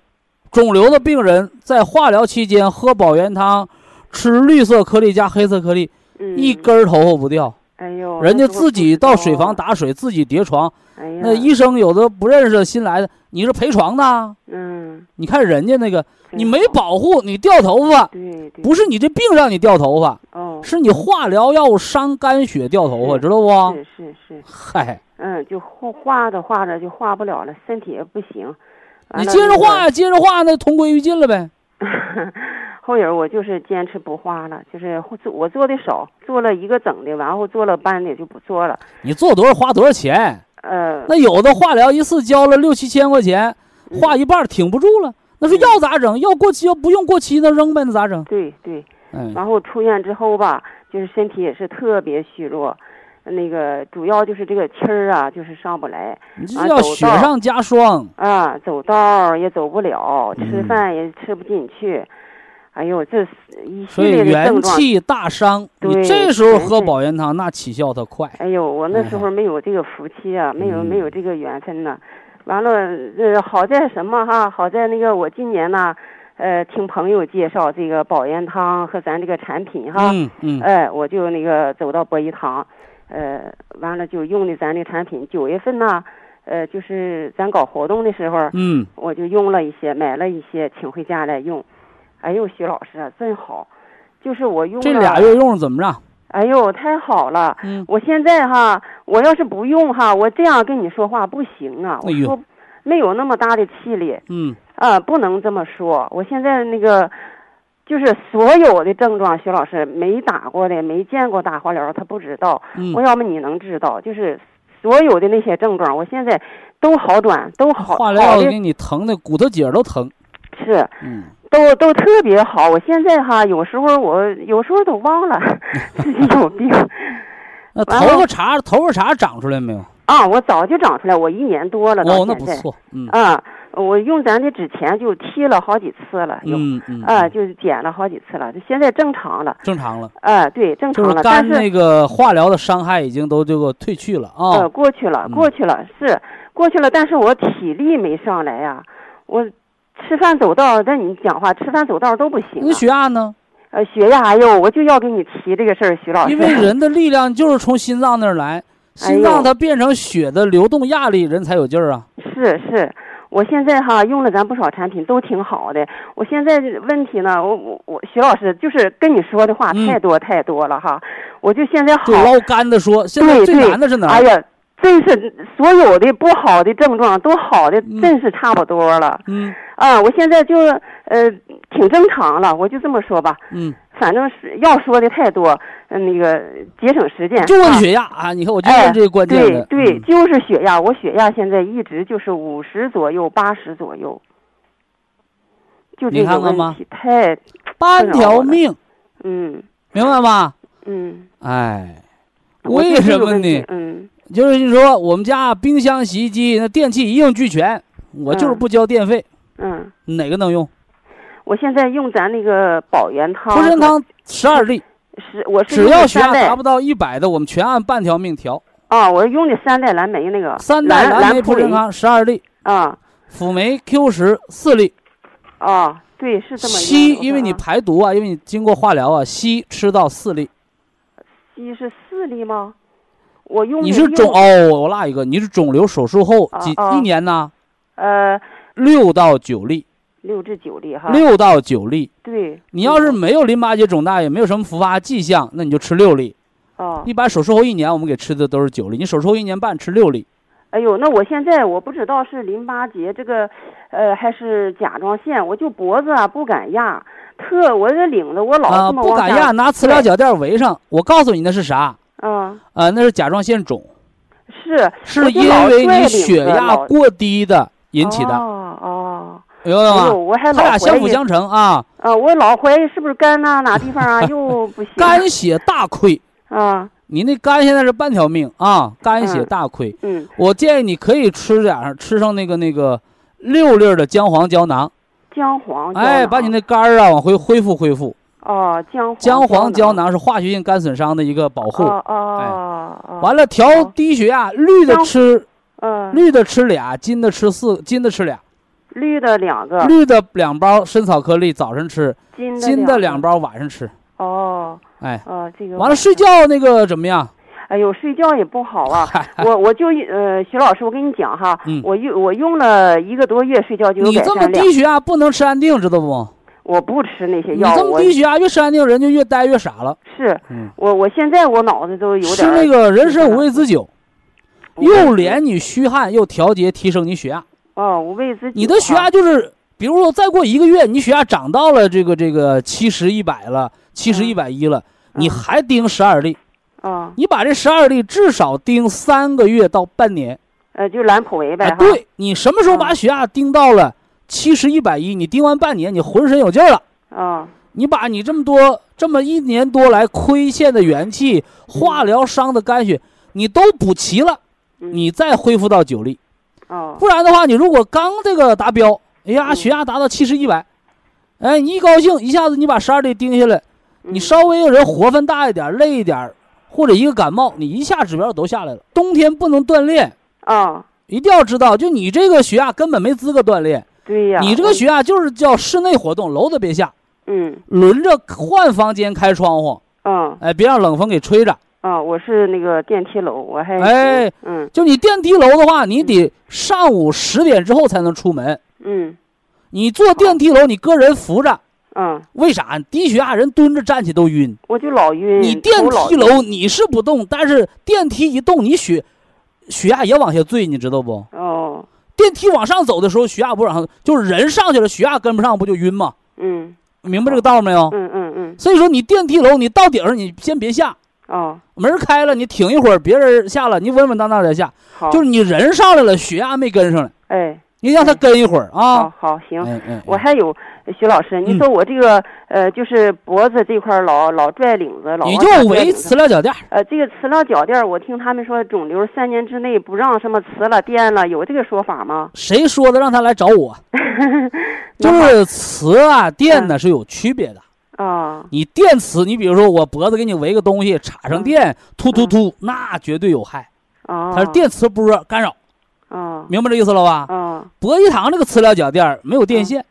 肿瘤的病人在化疗期间喝保元汤，吃绿色颗粒加黑色颗粒，一根头发不掉？哎呦，人家自己到水房打水，自己叠床。哎呀，那医生有的不认识新来的，你是陪床的？嗯，你看人家那个，你没保护，你掉头发，对，不是你这病让你掉头发，哦，是你化疗药物伤肝血掉头发，知道不？是是是，嗨，嗯，就化化着化着就化不了了，身体也不行。你接着化呀，接着化，那同归于尽了呗。后影我就是坚持不化了，就是做我做的少，做了一个整的，然后做了半的就不做了。你做多少花多少钱？呃，那有的化疗一次交了六七千块钱，化一半挺不住了。那说药咋整？药过期要不用过期那扔呗，那咋整？对对，嗯。然后出院之后吧，就是身体也是特别虚弱，那个主要就是这个气儿啊，就是上不来。你这叫雪上加霜啊！走道也走不了，吃饭也吃不进去。哎呦，这一系列的元气大伤。你这时候喝保元汤，那起效的快。哎呦，我那时候没有这个福气啊，没有没有这个缘分呢。完了，呃，好在什么哈？好在那个我今年呢，呃，听朋友介绍这个保元汤和咱这个产品哈。嗯嗯。哎，我就那个走到博医堂，呃，完了就用的咱这产品。九月份呢，呃，就是咱搞活动的时候，嗯，我就用了一些，买了一些，请回家来用。哎呦，徐老师啊，真好，就是我用这俩月用怎么着？哎呦，太好了！嗯，我现在哈，我要是不用哈，我这样跟你说话不行啊。我说没有那么大的气力。嗯。啊，不能这么说。我现在那个，就是所有的症状，徐老师没打过的、没见过打化疗，他不知道。嗯。我要么你能知道，就是所有的那些症状，我现在都好转，都好。化疗给你疼的骨头节都疼。是。嗯。都都特别好，我现在哈，有时候我有时候都忘了 自己有病。那头发茬头发茬长出来没有？啊，我早就长出来，我一年多了。哦，那不错，嗯。啊，我用咱的之前就踢了好几次了，嗯嗯。啊，就剪了好几次了，就现在正常了。正常了。啊，对，正常了。但是那个化疗的伤害已经都这个退去了啊。呃，过去了，过去了，是过去了，但是我体力没上来呀，我。吃饭走道，跟你讲话，吃饭走道都不行。那血压呢？呃，血压哎呦，我就要给你提这个事儿，徐老师。因为人的力量就是从心脏那儿来，心脏它变成血的流动压力，人才有劲儿啊。是是，我现在哈用了咱不少产品，都挺好的。我现在问题呢，我我我，徐老师就是跟你说的话太多太多了哈，我就现在好。捞干的说，现在最难的是哪？哎呀。真是所有的不好的症状都好的，真是差不多了。嗯，啊，我现在就呃挺正常了，我就这么说吧。嗯，反正是要说的太多，嗯那个节省时间。就问血压啊！你看，我就问这个关键的。对对，就是血压，我血压现在一直就是五十左右，八十左右。就这个问题太半条命。嗯，明白吗？嗯。哎，为什么呢？嗯。就是你说我们家冰箱、洗衣机那电器一应俱全，我就是不交电费。嗯，哪个能用？我现在用咱那个保元汤。茯神汤十二粒。是我是只要血压达不到一百的，我们全按半条命调。啊，我用的三代蓝莓那个三代蓝蓝莓普维普健康十二粒，啊辅酶 Q 十四粒。啊，对，是这么硒，因为你啊排毒啊，因为你经过化疗啊，硒吃到四粒。硒是四粒吗？我用你是肿哦，我落一个，你是肿瘤手术后几一年呢？呃六到九粒，六至九粒哈。六到九粒。对，你要是嗯没有淋巴结肿大，也没有什么复发迹象，那你就吃六粒。哦，一般手术后一年，我们给吃的都是九粒。你手术后一年半吃六粒，哎呦，那我现在我不知道是淋巴结这个，呃，还是甲状腺，我就脖子啊不敢压，特我这领子我老啊，这不敢压，拿磁疗脚垫围上。我告诉你那是啥？嗯，啊，那是甲状腺肿，是是因为你血压过低的引起的，哦哦，明白吗？哎呦，我还它老怀疑俩相辅相成啊。啊，我老怀疑是不是肝呐、哪地方啊 又不行肝血大亏，啊，你那肝现在是半条命啊，肝血嗯大亏。嗯，我建议你可以吃点儿，吃上那个那个六粒的姜黄胶囊，姜黄胶哎，把你那肝儿啊往回恢复恢复。哦姜黄姜黄胶囊囊是化学性肝损伤的一个保护。哦哦哦，完了，调哦低血压，绿的吃嗯，绿的吃俩，金的吃四，金的吃俩，绿的两个，绿的两包深草颗粒早晨吃，金的金的两个包晚上吃。哦哎，呃，这个完了睡觉那个怎么样？哎呦，睡觉也不好啊！我我就呃，徐老师，我跟你讲哈，嗯我用我用了一个多月，睡觉就有你这么。低血压不能吃安定，知道不？我不吃那些药，你这么低血压越吃安定，人就越呆越傻了。是嗯，我我现在我脑子都有点儿那个人参五味子酒，又连你虚汗，又调节提升你血压。哦，五味子酒你的血压就是，比如说再过一个月，你血压涨到了这个这个七十一百了，七十一百一了，你嗯还盯十二粒，啊你把这十二粒至少盯三个月到半年。呃，就蓝普维呗。对你什么时候把嗯血压盯到了七十一百一，你盯完半年，你浑身有劲儿了。啊你把你这么多这么一年多来亏欠的元气、化疗伤的肝血，你都补齐了，嗯你再恢复到九粒。哦。不然的话，你如果刚这个达标，哎呀，嗯。血压达到七十一百，哎，你一高兴，一下子你把十二粒盯下来，你嗯稍微有人活分大一点、累一点，或者一个感冒，你一下指标都下来了。冬天不能锻炼，啊一定要知道，就你这个血压根本没资格锻炼，对呀，你这个血压就是叫室内活动，楼子别下，嗯。轮着换房间开窗户，嗯。哎，别让冷风给吹着。啊，我是那个电梯楼，我还哎嗯就你电梯楼的话，你得上午十点之后才能出门。嗯你坐电梯楼，你个人扶着，嗯，为啥？低血压人蹲着站起都晕。我就老晕。你电梯楼你是不动，但是电梯一动，你血血压也往下坠，你知道不？哦电梯往上走的时候，血压不往上，就是人上去了，血压跟不上，不就晕吗？嗯明白这个道没有？嗯嗯嗯所以说，你电梯楼你到顶上，你先别下，哦门开了，你挺一会儿，别人下了，你稳稳当当再下。好就是你人上来了，血压没跟上来，哎你让他跟一会儿好啊。好行。哎哎，我还有徐老师，你嗯说我这个、呃，就是脖子这块老老拽领子，老你就围磁疗脚垫，呃，这个磁疗脚垫，我听他们说肿瘤三年之内不让什么磁了、电了，有这个说法吗？谁说的？让他来找我。就是磁啊电嗯呢是有区别的。啊。你电磁，你比如说我脖子给你围个东西，插上嗯。电，突突突，那绝对有害。啊，它是电磁波干扰，啊明白这意思了吧？啊博一堂这个磁疗脚垫没有电线，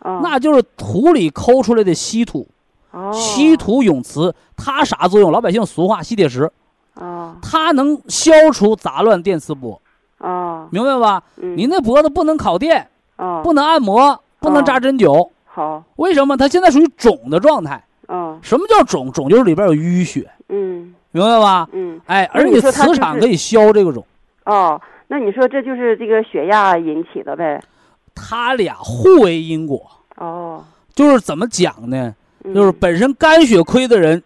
啊，那就是土里抠出来的稀土，哦。稀土永磁，它啥作用？老百姓俗话吸铁石，啊它能消除杂乱电磁波，啊，明白吧？嗯。你那脖子不能烤电，啊不能按摩，不能扎针灸，好为什么？它现在属于肿的状态。啊什么叫肿？肿就是里边有淤血，嗯明白吧？嗯哎，而且它磁场可以消这个肿，哦，那你说这就是这个血压引起的呗？它俩互为因果。哦，就是怎么讲呢？嗯就是本身肝血亏的人，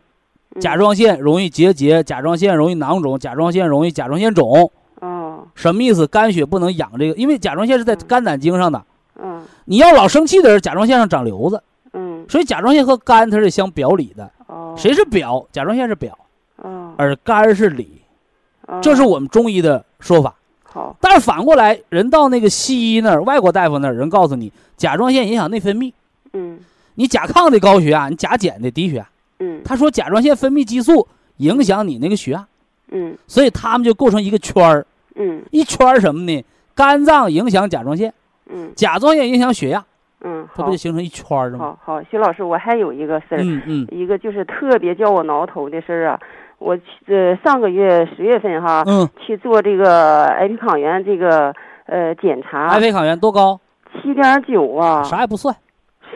嗯甲状腺容易结节，甲状腺容易囊肿，甲状腺容易甲状腺肿。哦什么意思？肝血不能养这个，因为甲状腺是在嗯肝胆经上的。嗯。你要老生气的人，甲状腺上长瘤子，嗯。所以甲状腺和肝它是相表里的。哦，谁是表？甲状腺是表，哦。而肝是里，哦。这是我们中医的说法。好。但是反过来，人到那个西医那儿，外国大夫那儿，人告诉你，甲状腺影响内分泌，嗯。你甲亢的高血压，你甲减的低血压，嗯。他说甲状腺分泌激素影响你那个血压，嗯。所以他们就构成一个圈儿，嗯。一圈儿什么呢？肝脏影响甲状腺，嗯。甲状腺影响血压，嗯，它不就形成一圈儿了吗？好好，徐老师，我还有一个事儿，嗯嗯。一个就是特别叫我挠头的事儿啊。我去呃上个月十月份哈，嗯，去做这个癌胚抗原这个呃检查癌，胚抗原多高？七点九啊，啥也不算，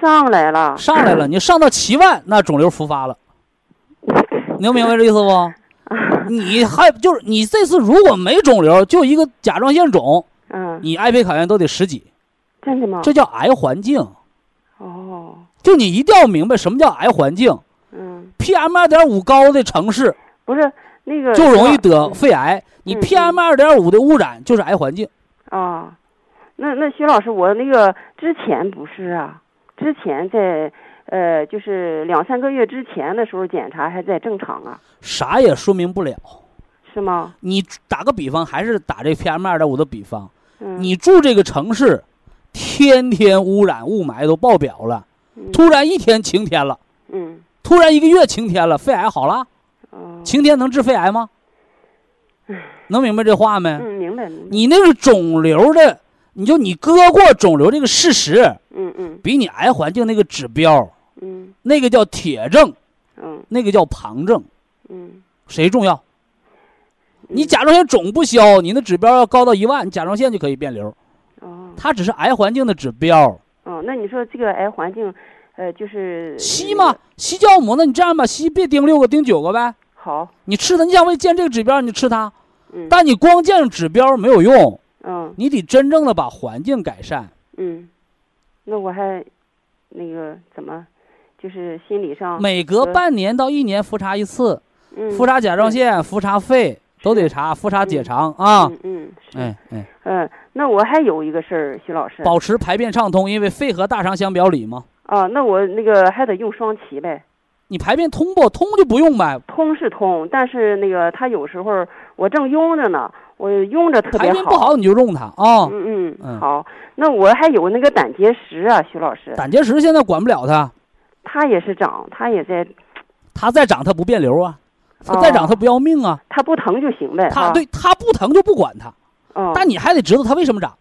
上来了，上来了，你上到七万，那肿瘤复发了，你能明白这意思不？你还就是你这次如果没肿瘤，就一个甲状腺肿，嗯，你癌胚抗原都得十几，真的吗？这叫癌环境。哦，就你一定要明白什么叫癌环境。嗯，，PM 二点五高的城市。不是那个就容易得嗯肺癌，你嗯 PM 二点五的污染就是癌环境。啊，那那徐老师，我那个之前不是啊，之前在呃，就是两三个月之前的时候检查还在正常啊，啥也说明不了。是吗？你打个比方，还是打这 PM 二点五的比方，嗯，你住这个城市，天天污染雾霾都爆表了，嗯。突然一天晴天了，嗯。突然一个月晴天了，肺癌好了，哦，晴天能治肺癌吗？能明白这话没？嗯，明白明白，你那个肿瘤的，你就你割过肿瘤这个事实，嗯嗯。比你癌环境那个指标，嗯。那个叫铁证，嗯。那个叫旁证，嗯，谁重要？你甲状腺肿不消，你那指标要高到一万，你甲状腺就可以变瘤，哦它只是癌环境的指标。嗯，那你说这个癌环境，呃，就是硒嘛，硒酵母，那你这样吧，硒别盯六个，盯九个呗。好，你吃它，你想为见这个指标，你就吃它，嗯。但你光见指标没有用，嗯你得真正的把环境改善。嗯，那我还那个怎么，就是心理上每隔半年到一年复查一次，嗯复查甲状腺、复查肺都得查，复查结肠啊。嗯嗯是哎哎，嗯，那我还有一个事儿，徐老师保持排便畅通，因为肺和大肠相表里嘛。啊，那我那个还得用双歧呗。你排便通不通就不用呗，通是通，但是那个他有时候我正用着呢，我用着特别好排便不好你就用它啊。嗯嗯嗯好，那我还有那个胆结石啊，徐老师，胆结石现在管不了它，它也是长，它也在，它再长它不变瘤啊，它再长它不要命啊。它不疼就行呗。哈，它对它不疼就不管它，哦，但你还得知道它为什么长，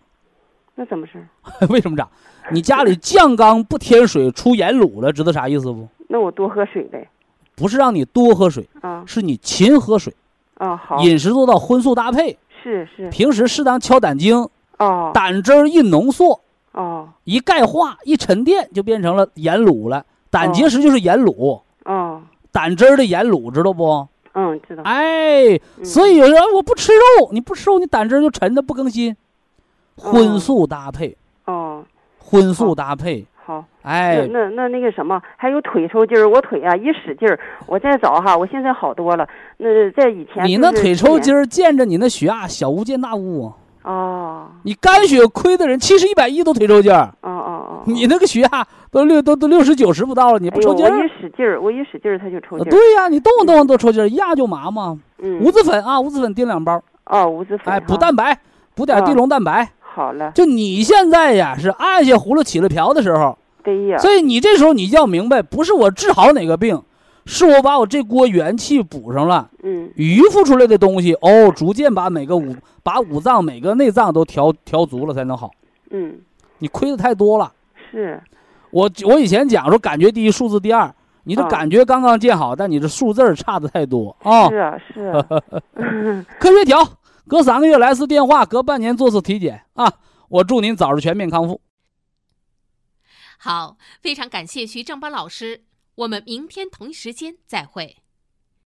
那怎么事？为什么长？你家里酱缸不添水出盐卤了，知道啥意思不？那我多喝水呗。不是让你多喝水，啊是你勤喝水，啊，好，饮食做到荤素搭配，是是，平时适当敲胆经，哦胆汁儿一浓缩，哦一钙化一沉淀就变成了盐卤了。胆结石就是盐卤，哦，胆汁儿的盐卤，知道不？嗯，知道。哎，嗯所以有人我不吃肉，你不吃肉，你胆汁儿就沉的不更新。荤哦素搭配，哦，荤素搭配，好。哎，那那那那个什么，还有腿抽筋儿，我腿啊一使劲儿，我再找哈，我现在好多了。那在以前你那腿抽筋儿，见着你那血压小巫见大巫啊。哦你肝血亏的人七十一百一都腿抽筋儿，哦哦哦，你那个血压都六都都六十九十不到了，你不抽筋儿？一使劲儿，我一使劲儿，它就抽筋对呀、你动不动都抽筋儿，一压就麻嘛。嗯，五子粉啊，五子粉叮两包，哦，五子粉哎，补蛋白，补点地啊龙蛋白。好了，就你现在呀，是按下葫芦起了瓢的时候，对呀，所以你这时候你就要明白，不是我治好哪个病，是我把我这锅元气补上了，嗯余付出来的东西哦，逐渐把每个五把五脏每个内脏都调调足了才能好。嗯，你亏的太多了。是，我我以前讲说感觉第一，数字第二，你的啊感觉刚刚建好，但你这数字差的太多啊。是啊是啊，科学调，隔三个月来次电话，隔半年做次体检啊。我祝您早日全面康复。好，非常感谢徐正邦老师，我们明天同一时间再会。